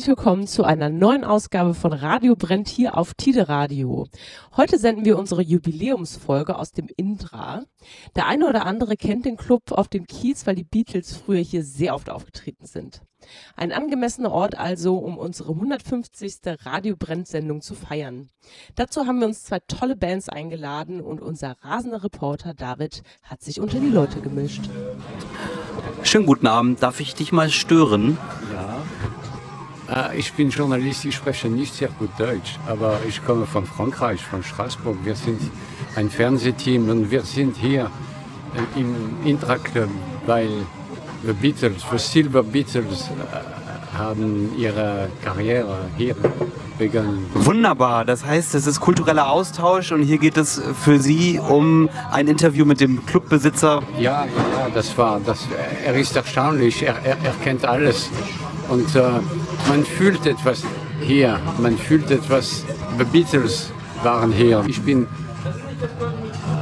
herzlich willkommen zu einer neuen Ausgabe von Radio Brennt hier auf Tide Radio. Heute senden wir unsere Jubiläumsfolge aus dem Indra. Der eine oder andere kennt den Club auf dem Kiez, weil die Beatles früher hier sehr oft aufgetreten sind. Ein angemessener Ort also, um unsere 150. Radio Brennt Sendung zu feiern. Dazu haben wir uns zwei tolle Bands eingeladen und unser rasender Reporter David hat sich unter die Leute gemischt. Schönen guten Abend. Darf ich dich mal stören? Ja. Äh, ich bin Journalist, ich spreche nicht sehr gut Deutsch, aber ich komme von Frankreich, von Straßburg. Wir sind ein Fernsehteam und wir sind hier äh, im Intra Club, weil The Beatles, the Silver Beatles äh, haben ihre Karriere hier begonnen. Wunderbar. Das heißt, es ist kultureller Austausch und hier geht es für Sie um ein Interview mit dem Clubbesitzer. Ja, ja, das war, das, er ist erstaunlich, er, er, er kennt alles. Und äh, man fühlt etwas hier, man fühlt etwas, The Beatles waren hier. Ich bin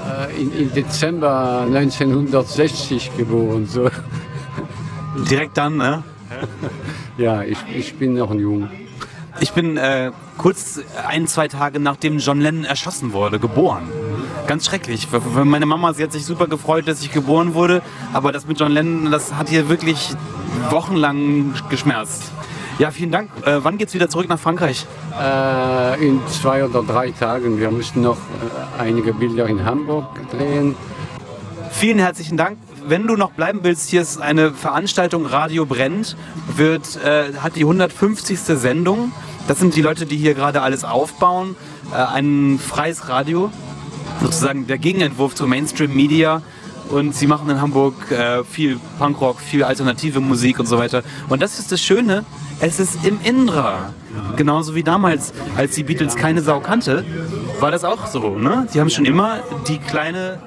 äh, in, in Dezember 1960 geboren. So. Direkt dann, ne? Ja, ich, ich bin noch jung. Ich bin äh, kurz ein, zwei Tage nachdem John Lennon erschossen wurde, geboren. Ganz schrecklich. Meine Mama, sie hat sich super gefreut, dass ich geboren wurde, aber das mit John Lennon, das hat hier wirklich wochenlang geschmerzt. Ja, vielen Dank. Äh, wann geht's wieder zurück nach Frankreich? Äh, in zwei oder drei Tagen. Wir müssen noch äh, einige Bilder in Hamburg drehen. Vielen herzlichen Dank. Wenn du noch bleiben willst, hier ist eine Veranstaltung Radio brennt, wird, äh, hat die 150. Sendung. Das sind die Leute, die hier gerade alles aufbauen. Äh, ein freies Radio, sozusagen der Gegenentwurf zu Mainstream Media. Und sie machen in Hamburg äh, viel Punkrock, viel alternative Musik und so weiter. Und das ist das Schöne, es ist im Indra. Genauso wie damals, als die Beatles keine Sau kannte, war das auch so. Ne? Die haben schon immer die kleine,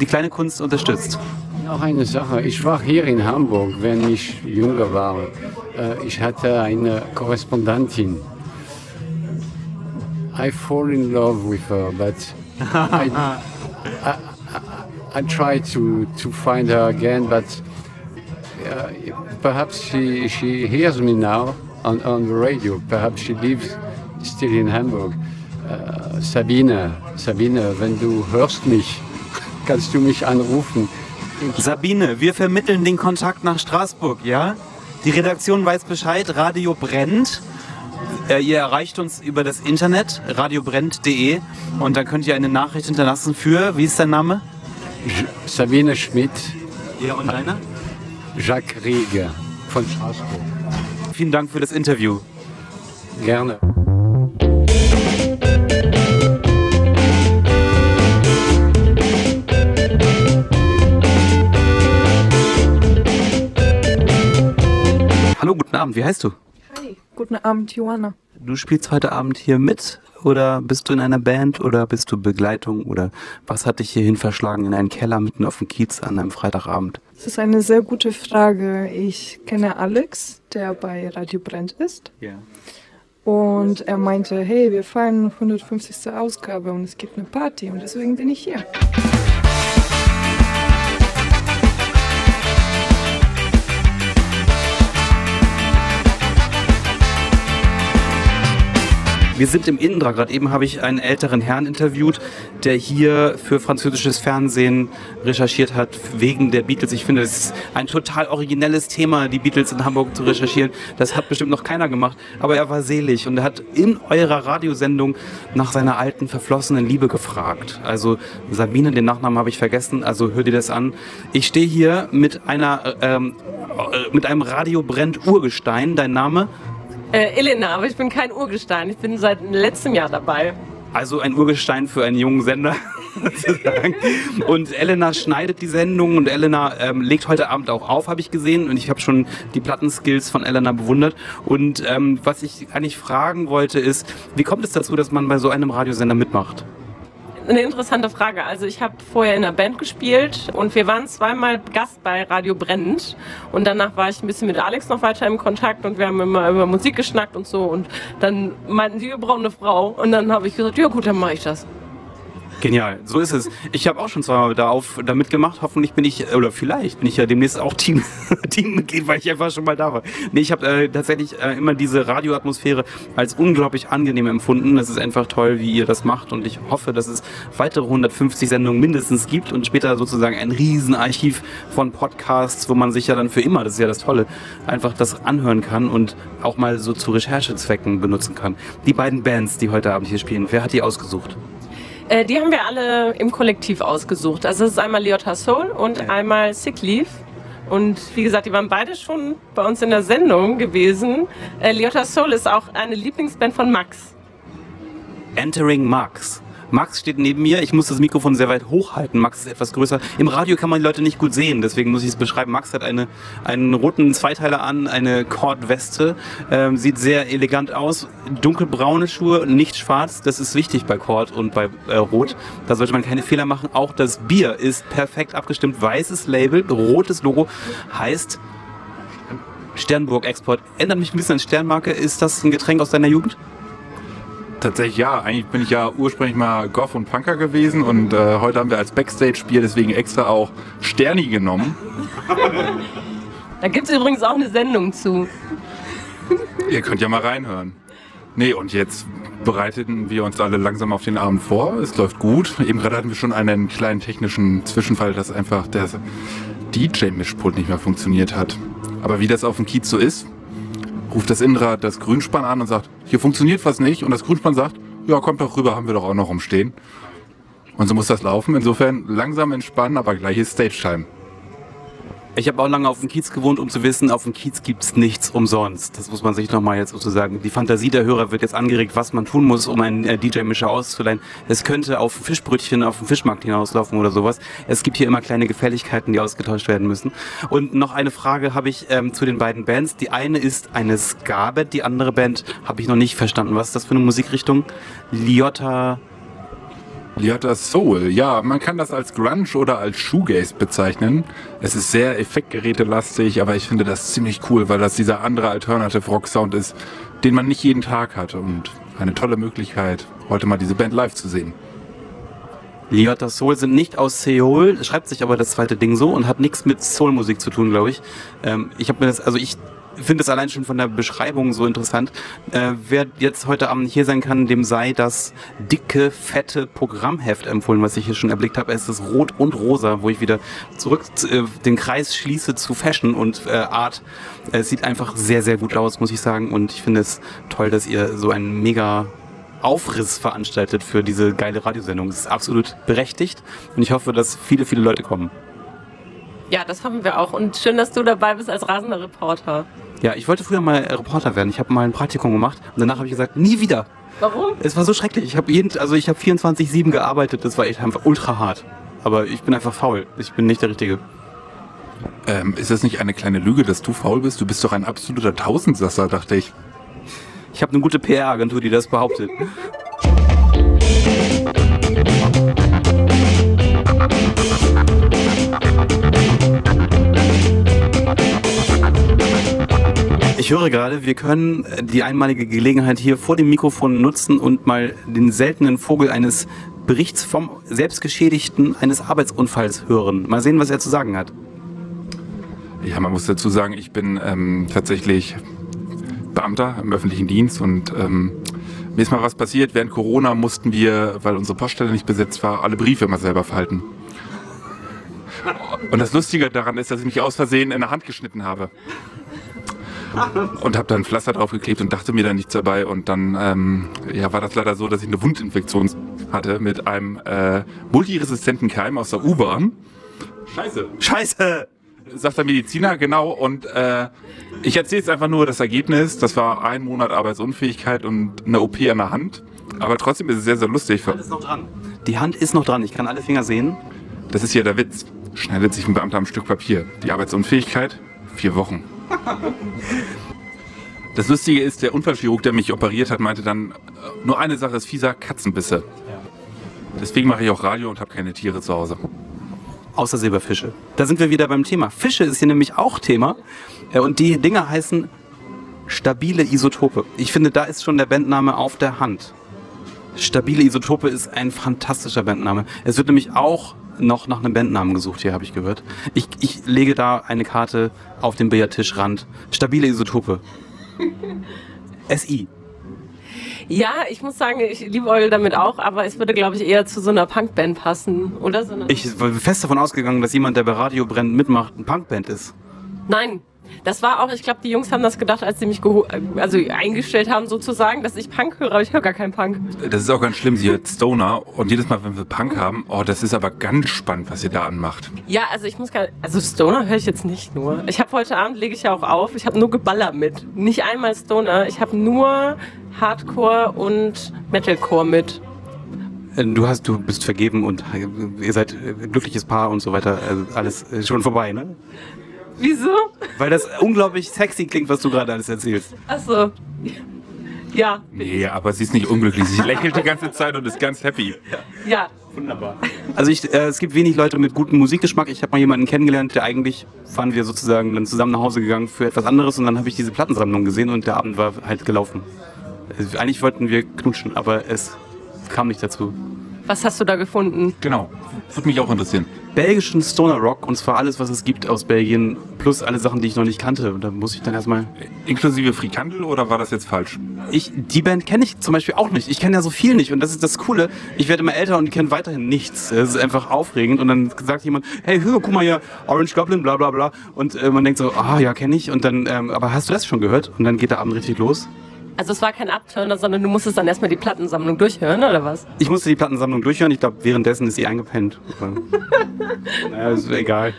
die kleine Kunst unterstützt. Noch eine Sache. Ich war hier in Hamburg, wenn ich jünger war. Äh, Ich hatte eine Korrespondentin. I fall in love with her, but I, I, I, try to, to find her again, but uh, perhaps she, she hears me now on, on the radio. Perhaps she lives still in Hamburg. Uh, Sabine, Sabine, wenn du hörst mich, kannst du mich anrufen. Sabine, wir vermitteln den Kontakt nach Straßburg, ja? Die Redaktion weiß Bescheid, Radio brennt. Äh, ihr erreicht uns über das Internet, radiobrennt.de und dann könnt ihr eine Nachricht hinterlassen für, wie ist dein Name? J- Sabine Schmidt, Ja, und deiner? Jacques Rieger von Straßburg. Vielen Dank für das Interview. Gerne. Hallo, guten Abend, wie heißt du? Hi, guten Abend, Joanna. Du spielst heute Abend hier mit oder bist du in einer Band oder bist du Begleitung oder was hat dich hierhin verschlagen in einen Keller mitten auf dem Kiez an einem Freitagabend? Das ist eine sehr gute Frage. Ich kenne Alex, der bei Radio Brent ist. Ja. Und er meinte, hey, wir feiern 150. Ausgabe und es gibt eine Party und deswegen bin ich hier. Wir sind im Indra. Gerade eben habe ich einen älteren Herrn interviewt, der hier für französisches Fernsehen recherchiert hat wegen der Beatles. Ich finde, es ist ein total originelles Thema, die Beatles in Hamburg zu recherchieren. Das hat bestimmt noch keiner gemacht. Aber er war selig und er hat in eurer Radiosendung nach seiner alten verflossenen Liebe gefragt. Also Sabine, den Nachnamen habe ich vergessen. Also hör dir das an. Ich stehe hier mit einer ähm, äh, mit einem Radio brennt Urgestein. Dein Name? Äh, Elena, aber ich bin kein Urgestein. Ich bin seit letztem Jahr dabei. Also ein Urgestein für einen jungen Sender. und Elena schneidet die Sendung und Elena ähm, legt heute Abend auch auf, habe ich gesehen. Und ich habe schon die Plattenskills von Elena bewundert. Und ähm, was ich eigentlich fragen wollte ist, wie kommt es dazu, dass man bei so einem Radiosender mitmacht? Eine interessante Frage. Also ich habe vorher in einer Band gespielt und wir waren zweimal Gast bei Radio Brennend und danach war ich ein bisschen mit Alex noch weiter im Kontakt und wir haben immer über Musik geschnackt und so und dann meinten sie, wir brauchen eine Frau und dann habe ich gesagt, ja gut, dann mache ich das. Genial, so ist es. Ich habe auch schon zweimal da, auf, da mitgemacht. Hoffentlich bin ich, oder vielleicht bin ich ja demnächst auch Team, Teammitglied, weil ich einfach schon mal da war. Nee, ich habe äh, tatsächlich äh, immer diese Radioatmosphäre als unglaublich angenehm empfunden. Das ist einfach toll, wie ihr das macht und ich hoffe, dass es weitere 150 Sendungen mindestens gibt und später sozusagen ein Riesenarchiv von Podcasts, wo man sich ja dann für immer, das ist ja das Tolle, einfach das anhören kann und auch mal so zu Recherchezwecken benutzen kann. Die beiden Bands, die heute Abend hier spielen, wer hat die ausgesucht? Äh, die haben wir alle im Kollektiv ausgesucht. Also es ist einmal Liotta Soul und Ja. einmal Sick Leave. Und wie gesagt, die waren beide schon bei uns in der Sendung gewesen. Äh, Liotta Soul ist auch eine Lieblingsband von Max. Entering Max. Max steht neben mir. Ich muss das Mikrofon sehr weit hochhalten. Max ist etwas größer. Im Radio kann man die Leute nicht gut sehen, deswegen muss ich es beschreiben. Max hat eine, einen roten Zweiteiler an, eine Kordweste, ähm, sieht sehr elegant aus. Dunkelbraune Schuhe, nicht schwarz. Das ist wichtig bei Kord und bei äh, Rot. Da sollte man keine Fehler machen. Auch das Bier ist perfekt abgestimmt. Weißes Label, rotes Logo heißt Sternburg Export. Ändert mich ein bisschen an Sternmarke. Ist das ein Getränk aus deiner Jugend? Tatsächlich ja. Eigentlich bin ich ja ursprünglich mal Goth und Punker gewesen und äh, heute haben wir als Backstage-Bier deswegen extra auch Sterni genommen. Da gibt es übrigens auch eine Sendung zu. Ihr könnt ja mal reinhören. Nee, und jetzt bereiten wir uns alle langsam auf den Abend vor. Es läuft gut. Eben gerade hatten wir schon einen kleinen technischen Zwischenfall, dass einfach der DJ-Mischpult nicht mehr funktioniert hat. Aber wie das auf dem Kiez so ist, ruft das Inrad das Grünspann an und sagt, hier funktioniert was nicht. Und das Grünspann sagt, ja, kommt doch rüber, haben wir doch auch noch rumstehen. Und so muss das laufen. Insofern langsam entspannen, aber gleich ist Stage-Time. Ich habe auch lange auf dem Kiez gewohnt, um zu wissen, auf dem Kiez gibt's nichts umsonst. Das muss man sich nochmal jetzt sozusagen. Die Fantasie der Hörer wird jetzt angeregt, was man tun muss, um einen äh, DJ-Mischer auszuleihen. Es könnte auf Fischbrötchen auf dem Fischmarkt hinauslaufen oder sowas. Es gibt hier immer kleine Gefälligkeiten, die ausgetauscht werden müssen. Und noch eine Frage habe ich ähm, zu den beiden Bands. Die eine ist eine Ska-Band, die andere Band habe ich noch nicht verstanden. Was ist das für eine Musikrichtung? Liotta... Liotta Soul, ja, man kann das als Grunge oder als Shoegaze bezeichnen. Es ist sehr effektgerätelastig, aber ich finde das ziemlich cool, weil das dieser andere Alternative Rock Sound ist, den man nicht jeden Tag hat und eine tolle Möglichkeit, heute mal diese Band live zu sehen. Liotta Soul sind nicht aus Seoul, schreibt sich aber das zweite Ding so und hat nichts mit Soulmusik zu tun, glaube ich. Ähm, ich habe mir das, also ich finde es allein schon von der Beschreibung so interessant. Äh, wer jetzt heute Abend hier sein kann, dem sei das dicke, fette Programmheft empfohlen, was ich hier schon erblickt habe. Es ist rot und rosa, wo ich wieder zurück äh, den Kreis schließe zu Fashion und äh, Art. Es sieht einfach sehr, sehr gut aus, muss ich sagen. Und ich finde es toll, dass ihr so einen mega Aufriss veranstaltet für diese geile Radiosendung. Es ist absolut berechtigt und ich hoffe, dass viele, viele Leute kommen. Ja, das hoffen wir auch. Und schön, dass du dabei bist als rasender Reporter. Ja, ich wollte früher mal Reporter werden. Ich habe mal ein Praktikum gemacht und danach habe ich gesagt, nie wieder. Warum? Es war so schrecklich. Ich habe jeden, also ich habe 24/7 gearbeitet. Das war echt einfach ultra hart. Aber ich bin einfach faul. Ich bin nicht der Richtige. Ähm, ist das nicht eine kleine Lüge, dass du faul bist? Du bist doch ein absoluter Tausendsasser, dachte ich. Ich habe eine gute PR-Agentur, die das behauptet. Ich höre gerade, wir können äh, die einmalige Gelegenheit hier vor dem Mikrofon nutzen und mal den seltenen Vogel eines Berichts vom Selbstgeschädigten eines Arbeitsunfalls hören. Mal sehen, was er zu sagen hat. Ja, man muss dazu sagen, ich bin ähm, tatsächlich Beamter im öffentlichen Dienst und ähm, mir ist mal was passiert. Während Corona mussten wir, weil unsere Poststelle nicht besetzt war, alle Briefe immer selber falten. Und das Lustige daran ist, dass ich mich aus Versehen in der Hand geschnitten habe. Und habe dann Pflaster draufgeklebt und dachte mir da nichts dabei. Und dann ja, war das leider so, dass ich eine Wundinfektion hatte mit einem äh, multiresistenten Keim aus der U-Bahn. Scheiße. Scheiße! sagt der Mediziner, genau. Und äh, ich erzähle jetzt einfach nur das Ergebnis. Das war ein Monat Arbeitsunfähigkeit und eine OP an der Hand. Aber trotzdem ist es sehr, sehr lustig. Die Hand ist noch dran. Die Hand ist noch dran. Ich kann alle Finger sehen. Das ist hier der Witz. Schneidet sich ein Beamter am Stück Papier. Die Arbeitsunfähigkeit? Vier Wochen. Das Lustige ist, der Unfallchirurg, der mich operiert hat, meinte dann, äh, nur eine Sache ist fieser, Katzenbisse. Deswegen mache ich auch Radio und habe keine Tiere zu Hause. Außer Silberfische. Da sind wir wieder beim Thema. Fische ist hier nämlich auch Thema. Äh, Und die Dinger heißen stabile Isotope. Ich finde, da ist schon der Bandname auf der Hand. Stabile Isotope ist ein fantastischer Bandname. Es wird nämlich auch noch nach einem Bandnamen gesucht, hier habe ich gehört. Ich, ich lege da eine Karte auf den Billardtischrand. Stabile Isotope. SI. Ja, ich muss sagen, ich liebe Eul damit auch, aber es würde, glaube ich, eher zu so einer Punkband passen, oder? So Ich war fest davon ausgegangen, dass jemand, der bei Radio brennt, mitmacht, ein Punkband ist. Nein. Das war auch, ich glaube, die Jungs haben das gedacht, als sie mich also eingestellt haben, sozusagen, dass ich Punk höre, aber ich höre gar keinen Punk. Das ist auch ganz schlimm. Sie hört Stoner und jedes Mal, wenn wir Punk haben, oh, das ist aber ganz spannend, was ihr da anmacht. Ja, also ich muss gar also Stoner höre ich jetzt nicht nur. Ich habe heute Abend, lege ich ja auch auf, ich habe nur Geballer mit. Nicht einmal Stoner, ich habe nur Hardcore und Metalcore mit. Äh, Du hast, du bist vergeben und äh, ihr seid äh, ein glückliches Paar und so weiter. Also alles äh, schon vorbei, ne? Wieso? Weil das unglaublich sexy klingt, was du gerade alles erzählst. Achso. Ja, Nee, aber sie ist nicht unglücklich. Sie lächelt die ganze Zeit und ist ganz happy. ja. Wunderbar. Also ich, äh, es gibt wenig Leute mit gutem Musikgeschmack. Ich habe mal jemanden kennengelernt, der eigentlich waren wir sozusagen dann zusammen nach Hause gegangen für etwas anderes und dann habe ich diese Plattensammlung gesehen und der Abend war halt gelaufen. Also eigentlich wollten wir knutschen, aber es kam nicht dazu. Was hast du da gefunden? Genau. Würde mich auch interessieren. Belgischen Stoner Rock und zwar alles, was es gibt aus Belgien, plus alle Sachen, die ich noch nicht kannte. Und da muss ich dann erstmal. Inklusive Frikandel oder war das jetzt falsch? Ich, die Band kenne ich zum Beispiel auch nicht. Ich kenne ja so viel nicht und das ist das Coole. Ich werde immer älter und kenne weiterhin nichts. Es ist einfach aufregend und dann sagt jemand, hey, hör, guck mal hier, Orange Goblin, bla bla bla. Und äh, man denkt so, ah ja, kenne ich. Und dann, ähm, aber hast du das schon gehört? Und dann geht der Abend richtig los. Also es war kein Abturner, sondern du musstest dann erstmal die Plattensammlung durchhören, oder was? Ich musste die Plattensammlung durchhören. Ich glaube, währenddessen ist sie eingepennt. Naja, ist egal.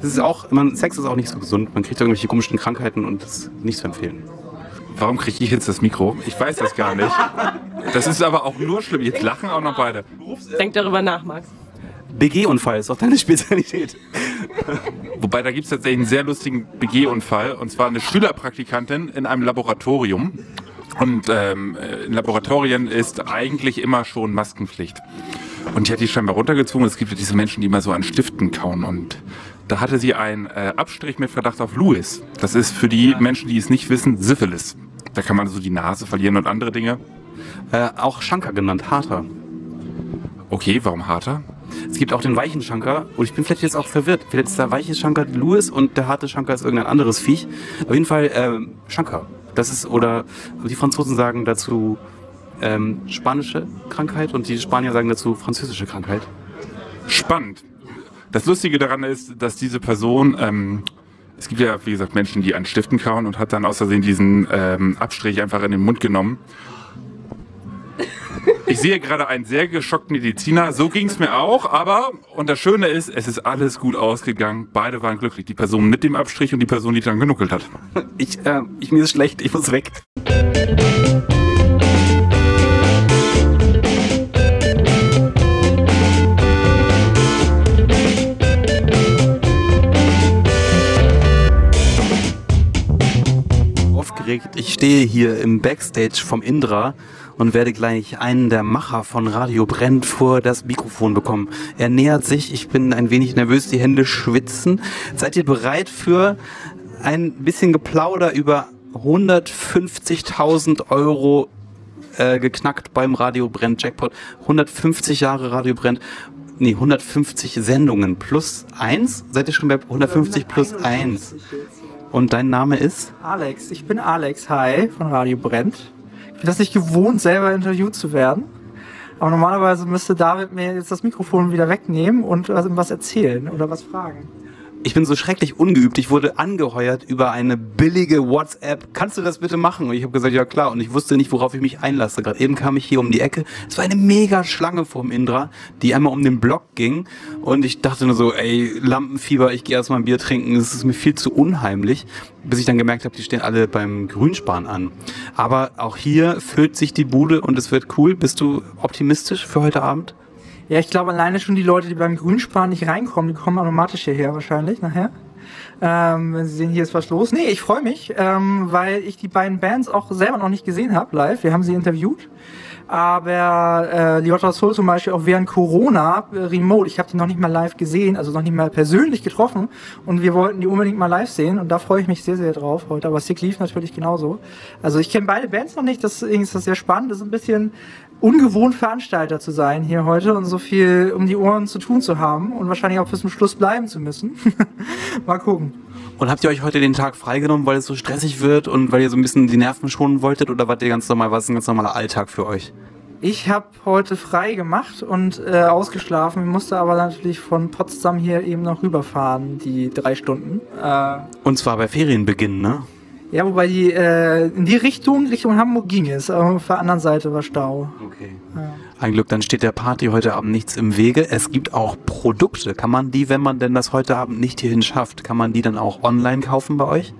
Das ist auch, man, Sex ist auch nicht so gesund. Man kriegt irgendwelche komischen Krankheiten und das ist nicht zu empfehlen. Warum kriege ich jetzt das Mikro? Ich weiß das gar nicht. Das ist aber auch nur schlimm. Jetzt lachen auch noch beide. Denk darüber nach, Max. BG-Unfall ist auch deine Spezialität. Wobei, da gibt es tatsächlich einen sehr lustigen BG-Unfall. Und zwar eine Schülerpraktikantin in einem Laboratorium. Und ähm, in Laboratorien ist eigentlich immer schon Maskenpflicht. Und die hat die scheinbar runtergezogen. Es gibt ja diese Menschen, die immer so an Stiften kauen. Und da hatte sie einen äh, Abstrich mit Verdacht auf Louis. Das ist für die Menschen, die es nicht wissen, Syphilis. Da kann man so die Nase verlieren und andere Dinge. Äh, auch Schanker genannt, harter. Okay, warum harter? Es gibt auch den weichen Schanker und ich bin vielleicht jetzt auch verwirrt. Vielleicht ist der weiche Schanker Louis und der harte Schanker ist irgendein anderes Viech. Auf jeden Fall ähm, Schanker. Das ist, oder die Franzosen sagen dazu ähm, spanische Krankheit und die Spanier sagen dazu französische Krankheit. Spannend. Das Lustige daran ist, dass diese Person, ähm, es gibt ja, wie gesagt, Menschen, die an Stiften kauen und hat dann aus Versehen diesen ähm, Abstrich einfach in den Mund genommen. Ich sehe gerade einen sehr geschockten Mediziner. So ging es mir auch, aber, und das Schöne ist, es ist alles gut ausgegangen. Beide waren glücklich. Die Person mit dem Abstrich und die Person, die dann genuckelt hat. Ich, äh, ich mir ist schlecht, ich muss weg. Ich stehe hier im Backstage vom Indra und werde gleich einen der Macher von Radio Brennt vor das Mikrofon bekommen. Er nähert sich. Ich bin ein wenig nervös, die Hände schwitzen. Seid ihr bereit für ein bisschen Geplauder über 150.000 Euro äh, geknackt beim Radio Brennt Jackpot. 150 Jahre Radio Brennt. Nee, 150 Sendungen plus eins. Seid ihr schon bei 150 plus eins? Und dein Name ist? Alex, ich bin Alex, hi, von Radio Brennt. Bin das nicht gewohnt, selber interviewt zu werden. Aber normalerweise müsste David mir jetzt das Mikrofon wieder wegnehmen und was erzählen oder was fragen. Ich bin so schrecklich ungeübt. Ich wurde angeheuert über eine billige WhatsApp. Kannst du das bitte machen? Und ich habe gesagt, ja klar. Und ich wusste nicht, worauf ich mich einlasse. Gerade eben kam ich hier um die Ecke. Es war eine mega Schlange vorm Indra, die einmal um den Block ging. Und ich dachte nur so, ey, Lampenfieber, ich gehe erstmal ein Bier trinken. Das ist mir viel zu unheimlich. Bis ich dann gemerkt habe, die stehen alle beim Grünspan an. Aber auch hier füllt sich die Bude und es wird cool. Bist du optimistisch für heute Abend? Ja, ich glaube alleine schon die Leute, die beim Grünspan nicht reinkommen, die kommen automatisch hierher wahrscheinlich nachher. Ähm, wenn sie sehen, hier ist was los. Nee, ich freue mich, ähm, weil ich die beiden Bands auch selber noch nicht gesehen habe live. Wir haben sie interviewt. Aber äh, Jota Soul zum Beispiel auch während Corona äh, remote. Ich habe die noch nicht mal live gesehen, also noch nicht mal persönlich getroffen. Und wir wollten die unbedingt mal live sehen. Und da freue ich mich sehr, sehr drauf heute. Aber Sick Leaf natürlich genauso. Also ich kenne beide Bands noch nicht. Deswegen ist das sehr spannend. Das ist ein bisschen ungewohnt Veranstalter zu sein hier heute und so viel um die Ohren zu tun zu haben und wahrscheinlich auch bis zum Schluss bleiben zu müssen. Mal gucken. Und habt ihr euch heute den Tag freigenommen, weil es so stressig wird und weil ihr so ein bisschen die Nerven schonen wolltet oder wart ihr ganz normal, was ist ein ganz normaler Alltag für euch? Ich habe heute frei gemacht und äh, ausgeschlafen, musste aber natürlich von Potsdam hier eben noch rüberfahren, die drei Stunden. Äh, Und zwar bei Ferienbeginn, ne? Ja, wobei die äh, in die Richtung, Richtung Hamburg ging es, aber auf der anderen Seite war Stau. Okay. Ja. Ein Glück, dann steht der Party heute Abend nichts im Wege. Es gibt auch Produkte. Kann man die, wenn man denn das heute Abend nicht hierhin schafft, kann man die dann auch online kaufen bei euch?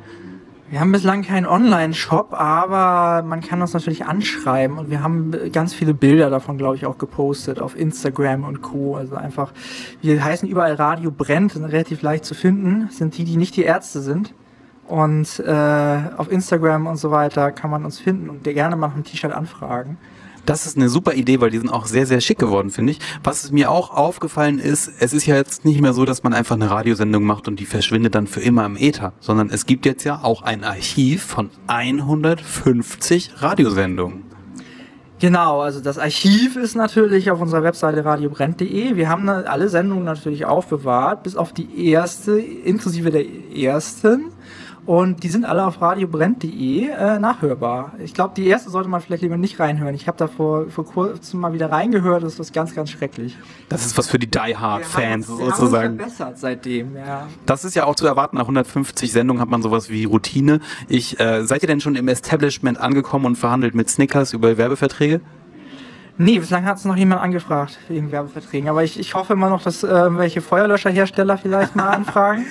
Wir haben bislang keinen Online-Shop, aber man kann uns natürlich anschreiben und wir haben ganz viele Bilder davon, glaube ich, auch gepostet auf Instagram und Co. Also einfach, wir heißen überall Radio Brennt, sind relativ leicht zu finden, sind die, die nicht die Ärzte sind. Und äh, auf Instagram und so weiter kann man uns finden und gerne mal einem T-Shirt anfragen. Das ist eine super Idee, weil die sind auch sehr, sehr schick geworden, finde ich. Was mir auch aufgefallen ist, es ist ja jetzt nicht mehr so, dass man einfach eine Radiosendung macht und die verschwindet dann für immer im Äther, sondern es gibt jetzt ja auch ein Archiv von 150 Radiosendungen. Genau, also das Archiv ist natürlich auf unserer Webseite radiobrennt.de. Wir haben alle Sendungen natürlich aufbewahrt, bis auf die erste, inklusive der ersten. Und die sind alle auf radiobrennt.de äh, nachhörbar. Ich glaube, die erste sollte man vielleicht lieber nicht reinhören. Ich habe da vor, vor kurzem mal wieder reingehört. Das ist ganz, ganz schrecklich. Das ist was für die Die Hard Fans Wir sozusagen. verbessert seitdem, ja. Das ist ja auch zu erwarten. Nach 150 Sendungen hat man sowas wie Routine. Ich, äh, seid ihr denn schon im Establishment angekommen und verhandelt mit Snickers über Werbeverträge? Nee, bislang hat es noch jemand angefragt wegen Werbeverträgen. Aber ich, ich hoffe immer noch, dass äh, welche Feuerlöscherhersteller vielleicht mal anfragen.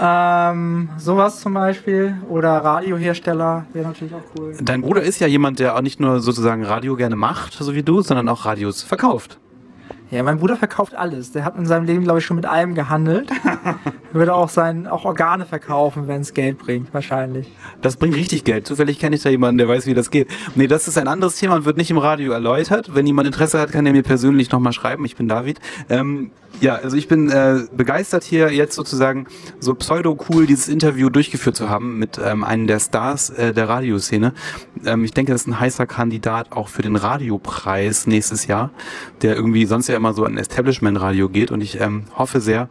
ähm, sowas zum Beispiel. Oder Radiohersteller wäre natürlich auch cool. Dein Bruder ist ja jemand, der auch nicht nur sozusagen Radio gerne macht, so wie du, sondern auch Radios verkauft. Ja, mein Bruder verkauft alles. Der hat in seinem Leben, glaube ich, schon mit allem gehandelt. Würde auch sein, auch Organe verkaufen, wenn es Geld bringt, wahrscheinlich. Das bringt richtig Geld. Zufällig kenne ich da jemanden, der weiß, wie das geht. Nee, das ist ein anderes Thema und wird nicht im Radio erläutert. Wenn jemand Interesse hat, kann er mir persönlich nochmal schreiben. Ich bin David. Ähm, ja, also ich bin äh, begeistert hier jetzt sozusagen so pseudo-cool dieses Interview durchgeführt zu haben mit ähm, einem der Stars äh, der Radioszene. Ähm, ich denke, das ist ein heißer Kandidat auch für den Radiopreis nächstes Jahr, der irgendwie sonst ja immer so an Establishment-Radio geht und ich ähm, hoffe sehr,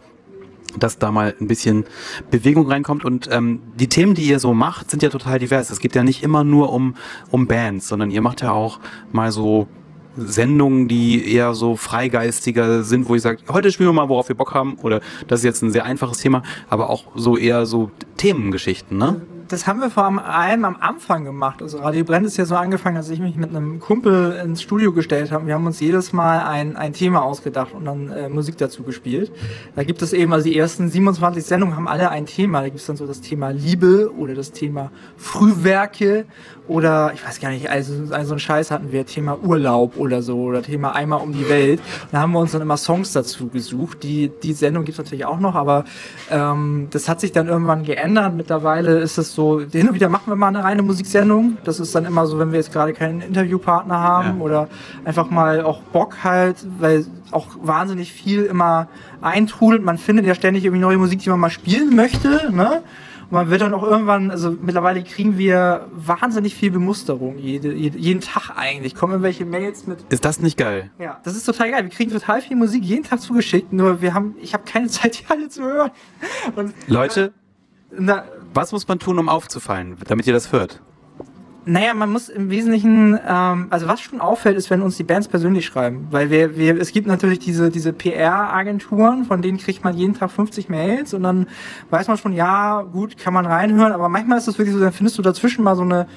dass da mal ein bisschen Bewegung reinkommt. Und ähm, die Themen, die ihr so macht, sind ja total divers. Es geht ja nicht immer nur um, um Bands, sondern ihr macht ja auch mal so Sendungen, die eher so freigeistiger sind, wo ich sage, heute spielen wir mal, worauf wir Bock haben. Oder das ist jetzt ein sehr einfaches Thema, aber auch so eher so Themengeschichten, ne? Das haben wir vor allem am Anfang gemacht. Also Radio Brenn ist ja so angefangen, dass ich mich mit einem Kumpel ins Studio gestellt habe. Wir haben uns jedes Mal ein, ein Thema ausgedacht und dann äh, Musik dazu gespielt. Da gibt es eben, also die ersten 27 Sendungen haben alle ein Thema. Da gibt es dann so das Thema Liebe oder das Thema Frühwerke oder ich weiß gar nicht, also, also so ein Scheiß hatten wir, Thema Urlaub oder so oder Thema einmal um die Welt. Da haben wir uns dann immer Songs dazu gesucht. Die, die Sendung gibt es natürlich auch noch, aber ähm, das hat sich dann irgendwann geändert. Mittlerweile ist es so, hin und wieder machen wir mal eine reine Musiksendung. Das ist dann immer so, wenn wir jetzt gerade keinen Interviewpartner haben Ja. oder einfach mal auch Bock halt, weil auch wahnsinnig viel immer eintrudelt. Man findet ja ständig irgendwie neue Musik, die man mal spielen möchte, ne? Man wird dann auch irgendwann, also mittlerweile kriegen wir wahnsinnig viel Bemusterung, jede, jeden Tag eigentlich. Kommen irgendwelche Mails mit Ist das nicht geil? ja, das ist total geil. Wir kriegen total viel Musik jeden Tag zugeschickt, nur wir haben, ich habe keine Zeit, die alle zu hören. Und Leute, na, was muss man tun, um aufzufallen, damit ihr das hört? Naja, man muss im Wesentlichen, ähm, also was schon auffällt, ist, wenn uns die Bands persönlich schreiben. Weil wir, wir es gibt natürlich diese, diese PR-Agenturen, von denen kriegt man jeden Tag 50 Mails und dann weiß man schon, ja, gut, kann man reinhören, aber manchmal ist es wirklich so, dann findest du dazwischen mal so eine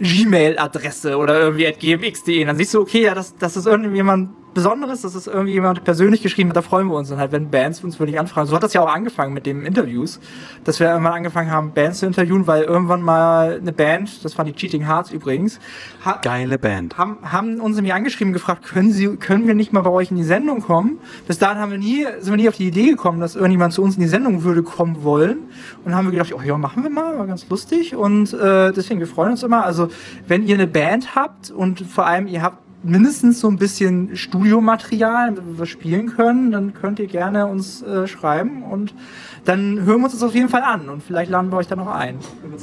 Gmail-Adresse oder irgendwie at gmx.de. Dann siehst du, okay, ja, das, das ist irgendjemand Besonderes, das ist irgendwie jemand persönlich geschrieben hat, da freuen wir uns dann halt, wenn Bands uns wirklich anfragen. So hat das ja auch angefangen mit den Interviews, dass wir irgendwann angefangen haben, Bands zu interviewen, weil irgendwann mal eine Band, das waren die Cheating Hearts übrigens, hat, Geile Band. haben, haben uns nämlich angeschrieben, gefragt, können Sie, können wir nicht mal bei euch in die Sendung kommen? Bis dahin haben wir nie, sind wir nie auf die Idee gekommen, dass irgendjemand zu uns in die Sendung würde kommen wollen. Und haben wir gedacht, oh ja, machen wir mal, war ganz lustig. Und äh, deswegen, wir freuen uns immer. Also, wenn ihr eine Band habt und vor allem ihr habt mindestens so ein bisschen Studiomaterial, das wir spielen können, dann könnt ihr gerne uns äh, schreiben und dann hören wir uns das auf jeden Fall an und vielleicht laden wir euch dann noch ein.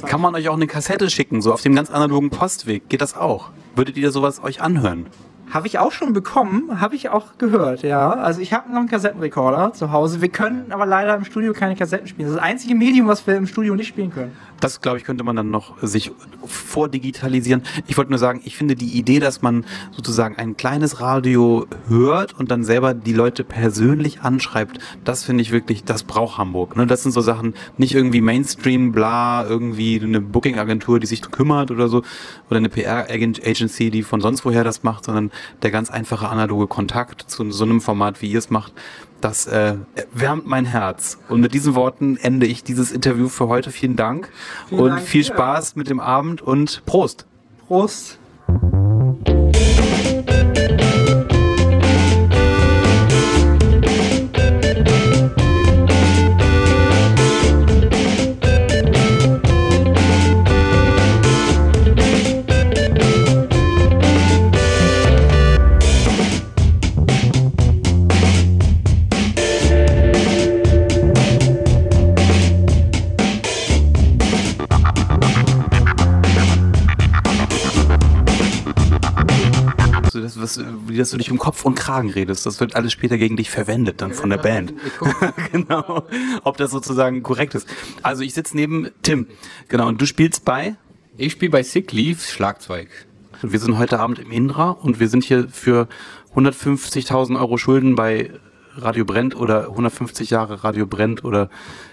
Kann man euch auch eine Kassette schicken, so auf dem ganz analogen Postweg? Geht das auch? Würdet ihr sowas euch anhören? Habe ich auch schon bekommen, habe ich auch gehört, ja. Also ich habe noch einen Kassettenrekorder zu Hause. Wir können aber leider im Studio keine Kassetten spielen. Das ist das einzige Medium, was wir im Studio nicht spielen können. Das, glaube ich, könnte man dann noch sich vordigitalisieren. Ich wollte nur sagen, ich finde die Idee, dass man sozusagen ein kleines Radio hört und dann selber die Leute persönlich anschreibt, das finde ich wirklich, das braucht Hamburg. Ne? Das sind so Sachen, nicht irgendwie Mainstream, bla, irgendwie eine Booking-Agentur, die sich kümmert oder so, oder eine PR-Agency, die von sonst woher das macht, sondern der ganz einfache analoge Kontakt zu so einem Format, wie ihr es macht, das äh, wärmt mein Herz. Und mit diesen Worten ende ich dieses Interview für heute. Vielen Dank Vielen und Dank. viel Spaß mit dem Abend und Prost. Prost. Dass du dich um Kopf und Kragen redest, das wird alles später gegen dich verwendet dann von der Band. genau. Ob das sozusagen korrekt ist. Also ich sitze neben Tim. Genau. Und du spielst bei? Ich spiele bei Sick Leaves Schlagzeug. Wir sind heute Abend im Indra und wir sind hier für 150.000 Euro Schulden bei Radio Brennt oder 150 Jahre Radio Brennt oder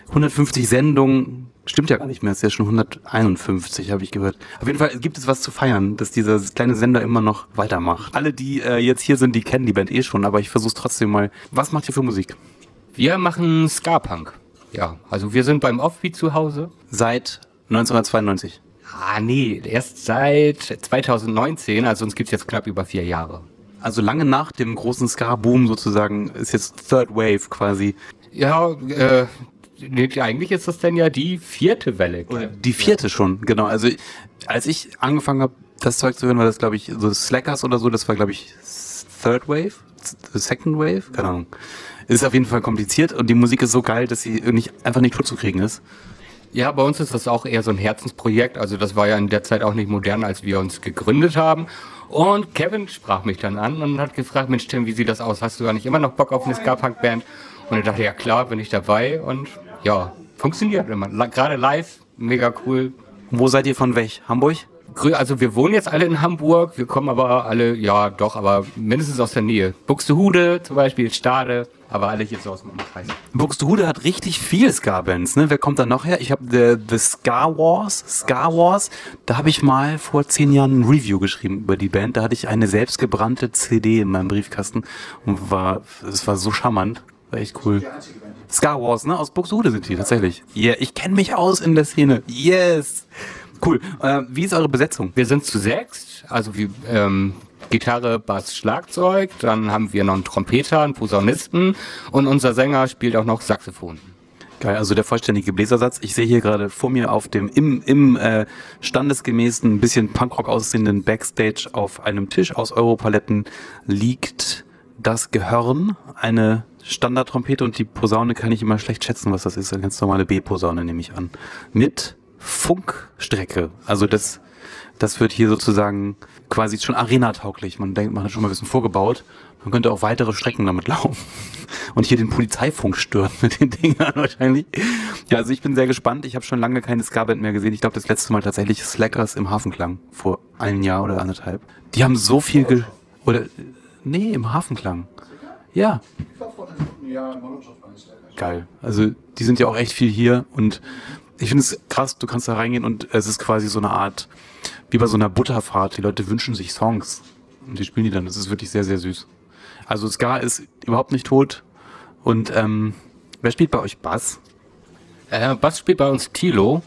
150 Sendungen. Stimmt ja gar nicht mehr, es ist ja schon 151, habe ich gehört. Auf jeden Fall gibt es was zu feiern, dass dieser kleine Sender immer noch weitermacht. Alle, die äh, jetzt hier sind, die kennen die Band eh schon, aber ich versuche trotzdem mal. Was macht ihr für Musik? Wir machen Ska-Punk. Ja, also wir sind beim Offbeat zu Hause. Seit 1992. Ah, nee, erst seit 2019, also uns gibt's jetzt knapp über vier Jahre. Also lange nach dem großen Ska-Boom sozusagen ist jetzt Third Wave quasi. Ja, äh, eigentlich ist das denn ja die vierte Welle. Oder die vierte schon, genau. Also als ich angefangen habe, das Zeug zu hören, war das, glaube ich, so Slackers oder so, das war, glaube ich, Third Wave, Second Wave, keine Ahnung. Ist auf jeden Fall kompliziert und die Musik ist so geil, dass sie nicht, einfach nicht tot zu kriegen ist. Ja, bei uns ist das auch eher so ein Herzensprojekt. Also das war ja in der Zeit auch nicht modern, als wir uns gegründet haben. Und Kevin sprach mich dann an und hat gefragt, Mensch Tim, wie sieht das aus? Hast du eigentlich immer noch Bock auf eine Ska-Punk-Band? Und ich dachte, ja klar, bin ich dabei. Und ja, funktioniert immer. La- Gerade live, mega cool. Wo seid ihr von weg? Hamburg? Also wir wohnen jetzt alle in Hamburg, wir kommen aber alle, ja doch, aber mindestens aus der Nähe. Buxtehude zum Beispiel, Stade, aber alle hier so aus dem Umkreis. Buxtehude hat richtig viel Ska-Bands, ne? Wer kommt da noch her? Ich habe The, The Ska Wars, Ska Wars, da habe ich mal vor zehn Jahren ein Review geschrieben über die Band. Da hatte ich eine selbstgebrannte CD in meinem Briefkasten und war, es war so charmant, war echt cool. Ska Wars, ne? Aus Buxtehude sind die tatsächlich. Yeah, ich kenne mich aus in der Szene. Yes. Cool. Äh, wie ist eure Besetzung? Wir sind zu sechst, also wie ähm, Gitarre, Bass, Schlagzeug, dann haben wir noch einen Trompeter, einen Posaunisten und unser Sänger spielt auch noch Saxophon. Geil, also der vollständige Bläsersatz. Ich sehe hier gerade vor mir auf dem im, im äh, standesgemäßen, ein bisschen Punkrock aussehenden Backstage auf einem Tisch aus Europaletten liegt das Gehörn, eine Standardtrompete und die Posaune kann ich immer schlecht schätzen, was das ist. Eine ganz normale B-Posaune nehme ich an. Mit Funkstrecke. Also das, das wird hier sozusagen quasi schon arenatauglich. Man denkt, man hat schon mal ein bisschen vorgebaut. Man könnte auch weitere Strecken damit laufen. Und hier den Polizeifunk stören mit den Dingern wahrscheinlich. Ja, also ich bin sehr gespannt. Ich habe schon lange keine Ska-Band mehr gesehen. Ich glaube, das letzte Mal tatsächlich Slackers im Hafenklang. Vor einem Jahr oder anderthalb. Die haben so viel ge Oder, nee, im Hafenklang. Ja. Geil. Also die sind ja auch echt viel hier und ich finde es krass, du kannst da reingehen und es ist quasi so eine Art, wie bei so einer Butterfahrt. Die Leute wünschen sich Songs und die spielen die dann. Das ist wirklich sehr, sehr süß. Also Ska ist überhaupt nicht tot. Und ähm, wer spielt bei euch Bass? Äh, Bass spielt bei uns Tilo.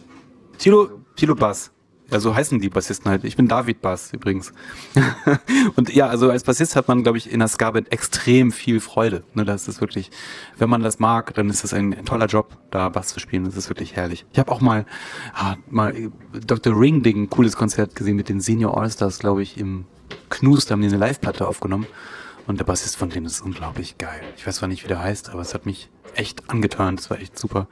Tilo, Tilo Bass. Ja, so heißen die Bassisten halt. Ich bin David Bass übrigens. und ja, also als Bassist hat man, glaube ich, in der Ska-Band extrem viel Freude. Ne, das ist wirklich, wenn man das mag, dann ist das ein, ein toller Job, da Bass zu spielen. Das ist wirklich herrlich. Ich habe auch mal, ah, mal äh, Dr. Ring Ding, ein cooles Konzert gesehen mit den Senior Allstars, glaube ich, im Knus, da haben die eine Live-Platte aufgenommen. Und der Bassist von denen ist unglaublich geil. Ich weiß zwar nicht, wie der heißt, aber es hat mich echt angetan. Das war echt super.